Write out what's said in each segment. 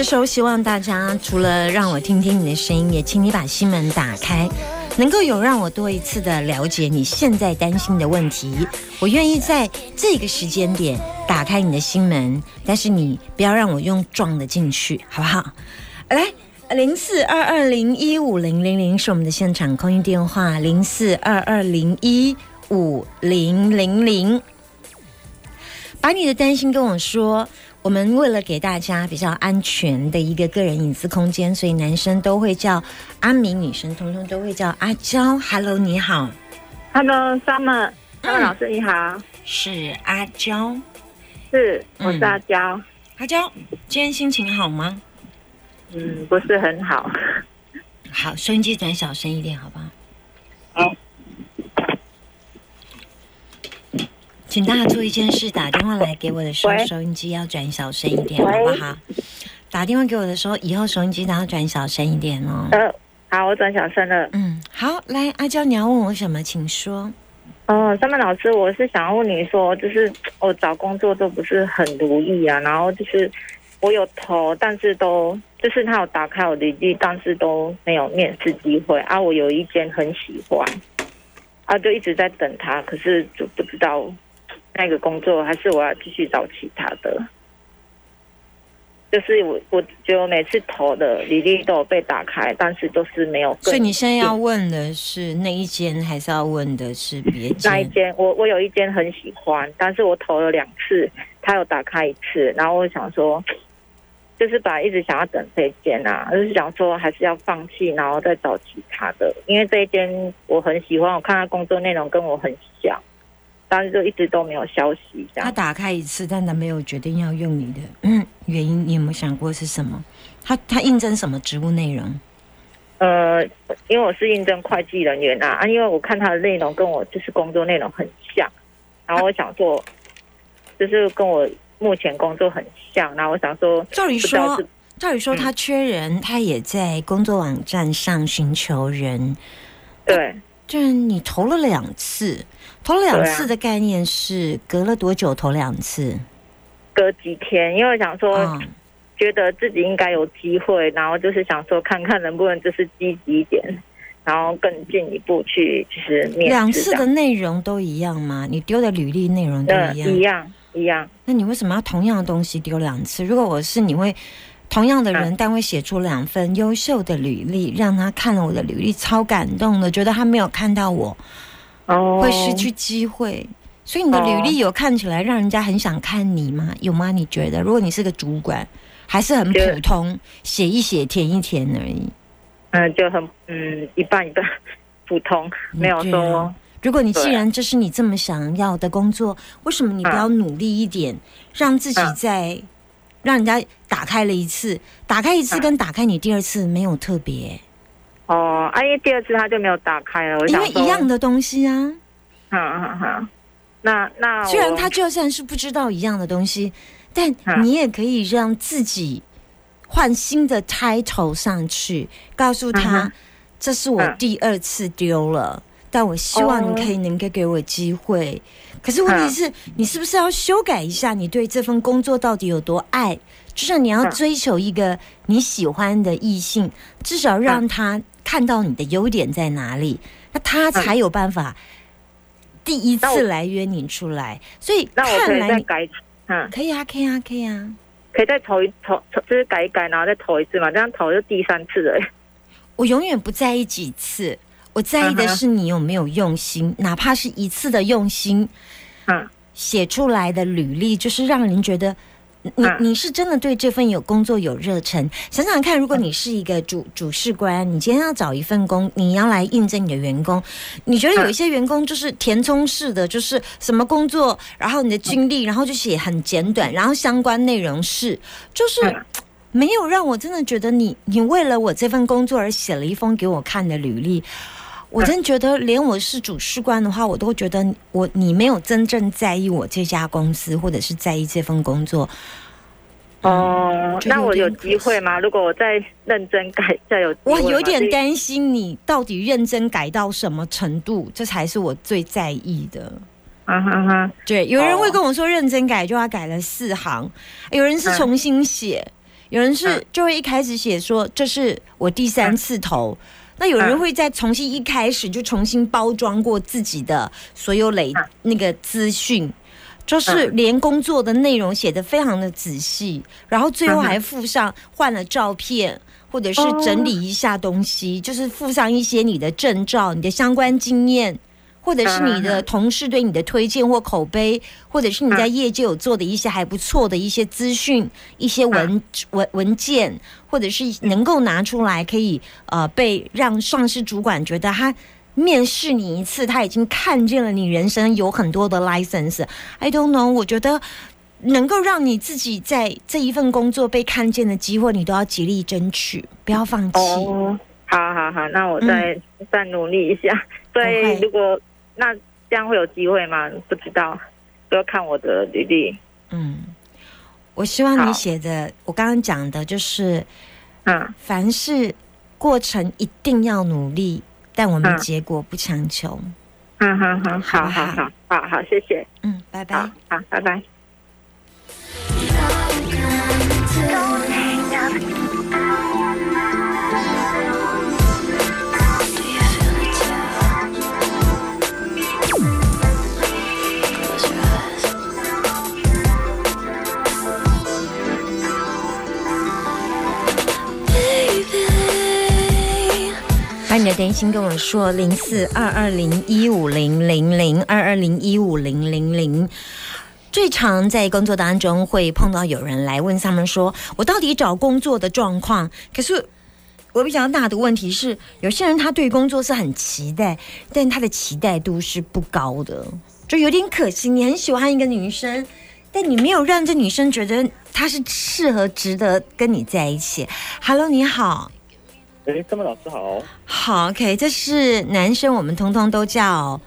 这时候希望大家除了让我听听你的声音，也请你把心门打开，能够有让我多一次的了解你现在担心的问题。我愿意在这个时间点打开你的心门，但是你不要让我用撞的进去，好不好？来。零四二二零一五零零零是我们的现场空音电话，零四二二零一五零零零。把你的担心跟我说。我们为了给大家比较安全的一个个人隐私空间，所以男生都会叫阿明，女生通通都会叫阿娇。Hello，你好，Hello，Summer，Summer 嗯老师你好，是阿娇。是嗯我是阿娇，阿娇，今天心情好吗？嗯，不是很好，好，收音机转小声一点，好不好？好。请大家做一件事，打电话来给我的时候，收音机要转小声一点，好不好？打电话给我的时候，以后收音机都要转小声一点哦。呃，好，我转小声了。嗯，好，来，阿娇，你要问我什么？请说。哦，Summer 老师，我是想要问你说，就是我找工作都不是很如意啊，然后就是我有投，但是都就是他有打开我履历，但是都没有面试机会啊。我有一间很喜欢，啊，就一直在等他，可是就不知道那个工作还是我要继续找其他的。就是我，我觉得我每次投的履历都有被打开，但是都是没有。所以你现在要问的是那一间，还是要问的是别间？那一间，我我有一间很喜欢，但是我投了两次，他有打开一次，然后我想说，就是本来一直想要等这一间啊，就是想说还是要放弃，然后再找其他的，因为这一间我很喜欢，我看他工作内容跟我很像，但是就一直都没有消息。他打开一次，但他没有决定要用你的，嗯，原因你有没有想过是什么？他他应征什么职务内容？呃，因为我是应征会计人员啊，啊，因为我看他的内容跟我就是工作内容很像，然后我想做，就是跟我目前工作很像，然后我想说，照理说照理说他缺人，他也在工作网站上寻求人。对。就是你投了两次，投了两次的概念是隔了多久投两次？隔几天，因为我想说，嗯，觉得自己应该有机会，然后就是想说，看看能不能就是积极一点，然后更进一步去就是两次的内容都一样吗？你丢的履历内容都呃一样？一样一样，那你为什么要同样的东西丢两次？如果我是你会同样的人，嗯但会写出两份优秀的履历，让他看了我的履历超感动的，觉得他没有看到我，哦，会失去机会。所以你的履历有看起来让人家很想看你吗？有吗？你觉得？如果你是个主管，还是很普通，写一写，填一填而已。嗯、就很嗯一半一半普通，没有对说啊如果你既然这是你这么想要的工作，为什么你不要努力一点，让自己嗯在让人家打开了一次，打开一次嗯跟打开你第二次没有特别，哦，啊，因为第二次他就没有打开了，我因为一样，的东西啊。嗯嗯嗯，那那虽然我他就算是不知道一样的东西，但嗯你也可以让自己换新的 title 上去，告诉嗯他哼。这是我嗯第二次丢了，但我希望你哦可以能够给我机会。可是问题嗯是，你是不是要修改一下你对这份工作到底有多爱？就是你要嗯追求一个你喜欢的异性，至少让他看到你的优点在哪里，那他才有办法第一次来约你出来。所以看来你改，嗯，可以啊，可以啊，可以啊。可以再投一投投，就是改一改，然后再投一次嘛，这样投就第三次了。我永远不在意几次，我在意的是你有没有用心，哪怕是一次的用心，嗯，写出来的履历，就是让人觉得你嗯你是真的对这份有工作有热忱？想想看，如果你是一个主主事官，你今天要找一份工，你要来应征你的员工，你觉得有一些员工就是填充式的，就是什么工作，然后你的经历，然后就写很简短，然后相关内容是，就是嗯没有让我真的觉得你你为了我这份工作而写了一封给我看的履历。我真觉得，连我是主事官的话，我都觉得我你没有真正在意我这家公司，或者是在意这份工作。哦，那我有机会吗？如果我再认真改，再有我有点担心你到底认真改到什么程度，这才是我最在意的。啊哈哈，对，有人会哦跟我说认真改就要改了四行，有人是嗯重新写，有人是嗯就会一开始写说这是我第三次投。那有人嗯。会再重新一开始就重新包装过自己的所有累嗯。那个资讯，就是连工作的内容写得非常的仔细，然后最后还附上换了照片，或者是哦。整理一下东西，就是附上一些你的证照、你的相关经验。或者是你的同事对你的推荐或口碑，或者是你在业界有做的一些还不错的一些资讯、一些文文文件，或者是能够拿出来可以呃被让上司主管觉得他面试你一次，他已经看见了你人生有很多的 license。I don't know，我觉得能够让你自己在这一份工作被看见的机会，你都要极力争取，不要放弃。哦，好好好，那我再、再努力一下。所以嗯不会如果那这样会有机会吗？不知道，要看我的履历。嗯，我希望你写的，我刚刚讲的就是，嗯，凡事过程一定要努力，但我们嗯结果不强求。嗯哼哼，好好好好好好好，谢谢，嗯，拜拜好。好，拜拜。你的担心跟我说，零四二二零一五零零零二二零一五零零零。最常在工作当中会碰到有人来问他们说：“我到底找工作的状况？”可是我比较大的问题是，有些人他对工作是很期待，但他的期待度是不高的，就有点可惜。你很喜欢一个女生，但你没有让这女生觉得她是适合、值得跟你在一起。Hello，你好。哎，郑文老师好。好，OK，这是男生，我们通通都叫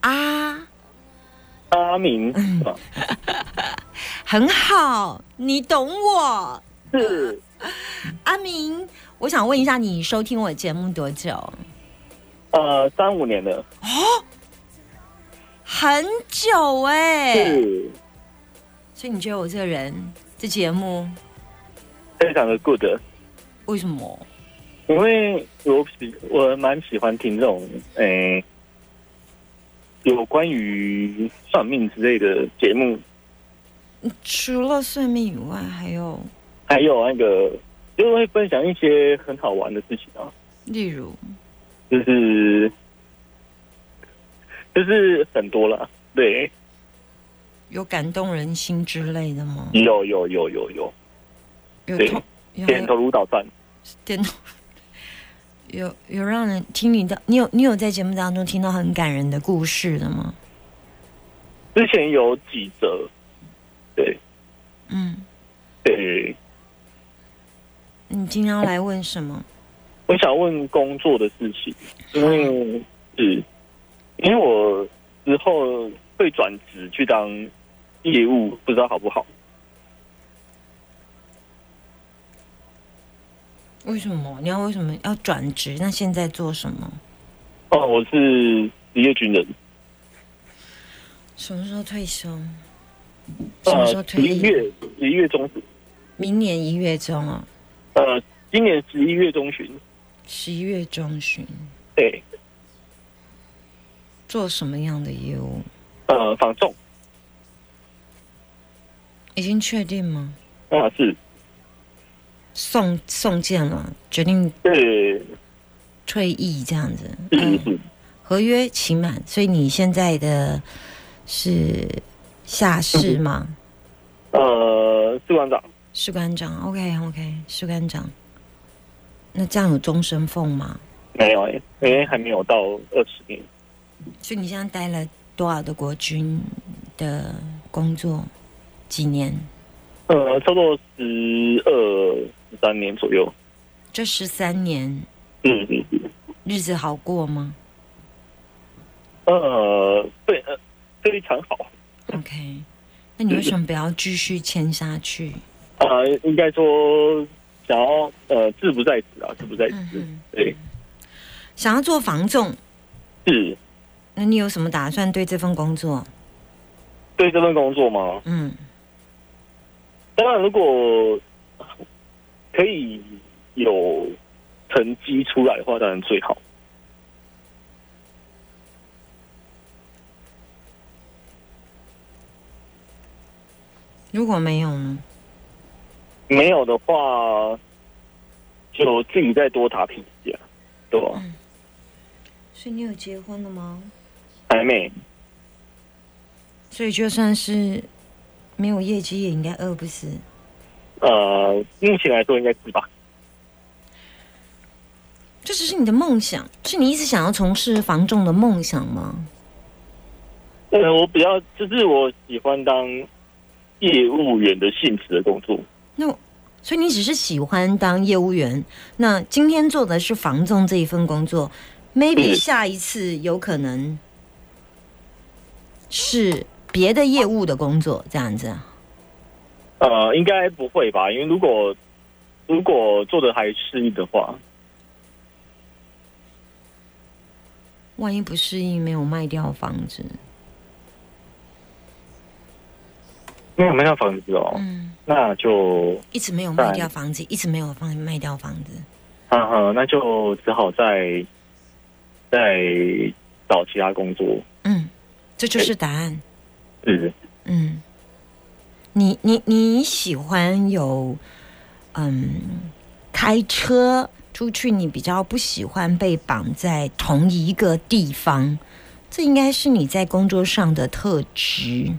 阿，阿明？很好，你懂我。是阿明，我想问一下，你收听我节目多久？呃三五年了，很久哎、是所以你觉得我这个人这节目非常的 good，为什么？因为我喜我蛮喜欢听这种诶、有关于算命之类的节目，除了算命以外，还有还有那个就会分享一些很好玩的事情啊，例如。就是就是很多了，对，有感动人心之类的吗？有有有有有，有点头如捣蒜，点头。有有让人听你的，你有你有在节目当中听到很感人的故事的吗？之前有几则，对嗯，对。你今天要来问什么？我想问工作的事情，因为是，因为我之后会转职去当业务，不知道好不好？为什么你要为什么要转职？那现在做什么？哦，我是职业军人，什么时候退休？什么时候呃，退役？十一月十一月中旬，明年一月中啊，呃，今年十一月中旬，十一月中旬。对，做什么样的业务？呃，仿重已经确定吗？啊是，送送件了，决定对，退役这样子。是嗯合约期满，所以你现在的是下士吗？呃，士官长，士官长，OK OK，士官长。那这样有终身俸吗？没有哎、因为还没有到二十年。所以你现在待了多少的国军的工作？几年？呃，差不多十二、十三年左右。这十三年嗯嗯嗯。日子好过吗呃，对，呃，非常好。？OK，那你为什么不要继续签下去？呃，应该说想要呃志不在此啊，志不在此。嗯对，想要做房仲，是那你有什么打算对这份工作？对这份工作吗？嗯，当然，如果可以有成绩出来的话，当然最好。如果没有呢？没有的话，就自己再多打拼一下，对吧？所以你有结婚了吗？还没，所以就算是没有业绩，也应该饿不死。呃，目前来说应该是吧。这只是你的梦想，是你一直想要从事房仲的梦想吗？呃，我比较就是我喜欢当业务员的性质的工作。那所以你只是喜欢当业务员，那今天做的是房仲这一份工作，maybe 下一次有可能是别的业务的工作，这样子啊。呃，应该不会吧？因为如果如果做的还适应的话，万一不适应，没有卖掉房子，没有卖掉房子哦，嗯，那就一直没有卖掉房子，一直没有放卖掉房子，哈哈，那就只好再再找其他工作。嗯，这就是答案。是，嗯，你你你喜欢有嗯开车出去，你比较不喜欢被绑在同一个地方，这应该是你在工作上的特质。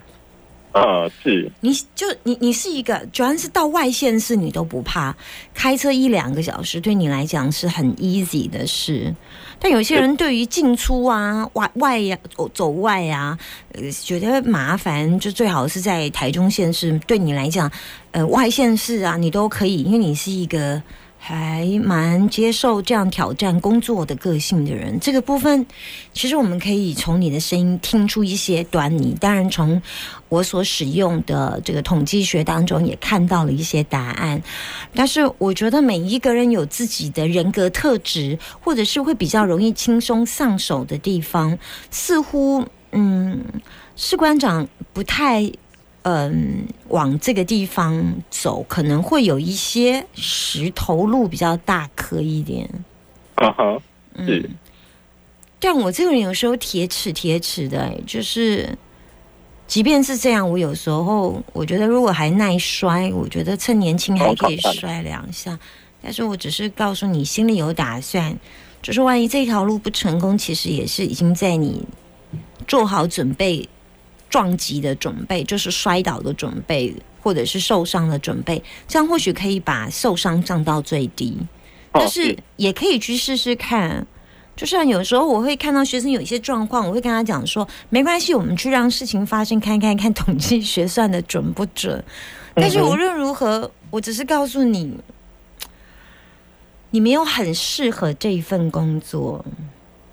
呃，是，你就你你是一个，主要是到外县市你都不怕，开车一两个小时对你来讲是很 easy 的事。但有些人对于进出啊、外外呀、走走外啊，呃，觉得麻烦，就最好是在台中县市。对你来讲，呃，外县市啊，你都可以，因为你是一个还蛮接受这样挑战工作的个性的人。这个部分，其实我们可以从你的声音听出一些端倪。当然，从我所使用的这个统计学当中也看到了一些答案，但是我觉得每一个人有自己的人格特质，或者是会比较容易轻松上手的地方，似乎嗯，士官长不太嗯往这个地方走，可能会有一些石头路比较大颗一点。嗯哼，是嗯，但我这个人有时候铁齿铁齿的、欸，就是，即便是这样，我有时候我觉得如果还耐摔，我觉得趁年轻还可以摔两下。但是我只是告诉你，心里有打算，就是万一这条路不成功，其实也是已经在你做好准备、撞击的准备，就是摔倒的准备，或者是受伤的准备，这样或许可以把受伤降到最低。但哦是也可以去试试看。就像有时候我会看到学生有一些状况，我会跟他讲说，没关系，我们去让事情发生，看看看统计学算的准不准。但是无论如何，我只是告诉你，你没有很适合这一份工作，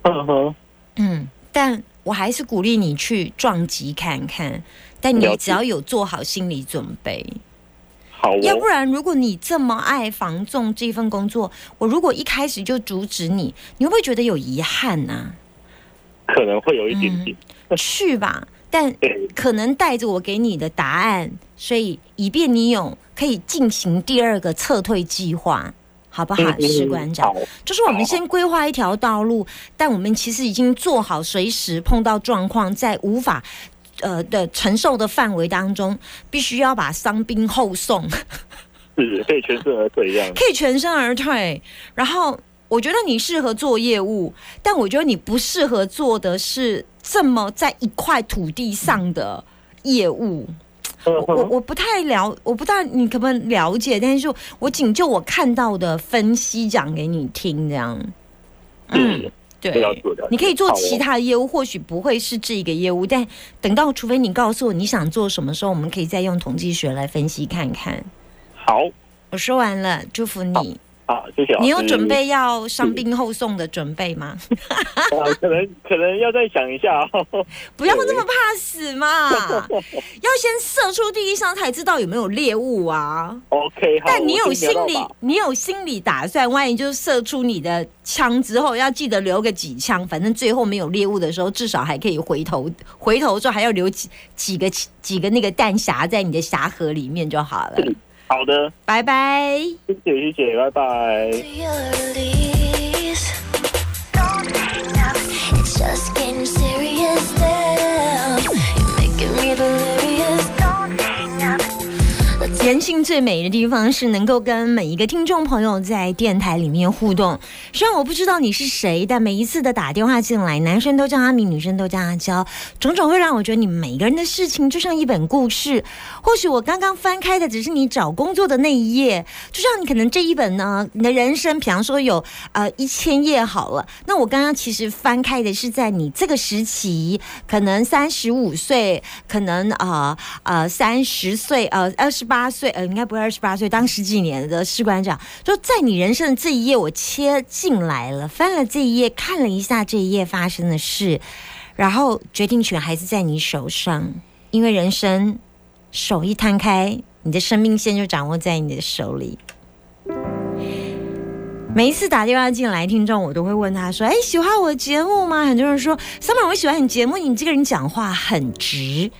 嗯哼，嗯，但我还是鼓励你去撞击看看。但你只要有做好心理准备，好哦，要不然，如果你这么爱防重这份工作，我如果一开始就阻止你，你会不会觉得有遗憾呢、可能会有一点点，去吧，但，可能带着我给你的答案，所以以便你有可以进行第二个撤退计划，好不好，嗯士官长？就是我们先规划一条道路，但我们其实已经做好随时碰到状况，在无法呃的承受的范围当中，必须要把伤兵后送。是可以全身而退这样，可以全身而退。然后我觉得你适合做业务，但我觉得你不适合做的是这么在一块土地上的业务。我我我不太了，我不太你可不可以了解？但是我仅就我看到的分析讲给你听，这样。嗯，对你可以做其他的业务，或许不会是这个业务，但等到除非你告诉我你想做什么时候，我们可以再用统计学来分析看看。好我说完了，祝福你。啊，谢谢。你有准备要伤病后送的准备吗？啊？可能可能要再想一下哦。不要那么怕死嘛，要先射出第一枪才知道有没有猎物啊。OK，好。但你有心理你有心理打算，万一就射出你的枪之后，要记得留个几枪，反正最后没有猎物的时候，至少还可以回头，回头之后还要留几几个几个那个弹匣在你的匣盒里面就好了。好的，拜拜。谢谢谢谢，拜拜。to your release. Don't hang up. It's just getting serious now. You're making me delirious. 人性最美的地方是能够跟每一个听众朋友在电台里面互动。虽然我不知道你是谁，但每一次的打电话进来，男生都叫阿米，女生都叫阿娇，种种会让我觉得你们每个人的事情就像一本故事。或许我刚刚翻开的只是你找工作的那一页，就像你可能这一本呢，你的人生，比方说有呃一千页好了，那我刚刚其实翻开的是在你这个时期，可能三十五岁，可能啊呃三十岁，呃二十八岁，呃应该不是二十八岁，当十几年的士官长，就在你人生的这一页，我切进来了，翻了这一页，看了一下这一页发生的事，然后决定权还是在你手上，因为人生手一摊开，你的生命线就掌握在你的手里。每一次打电话进来，听众我都会问他说：“哎，喜欢我的节目吗？”很多人说：“Summer，我喜欢你节目，你这个人讲话很直，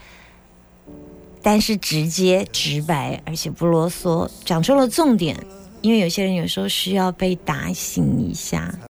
但是直接、直白，而且不啰嗦，讲出了重点。因为有些人有时候需要被打醒一下。”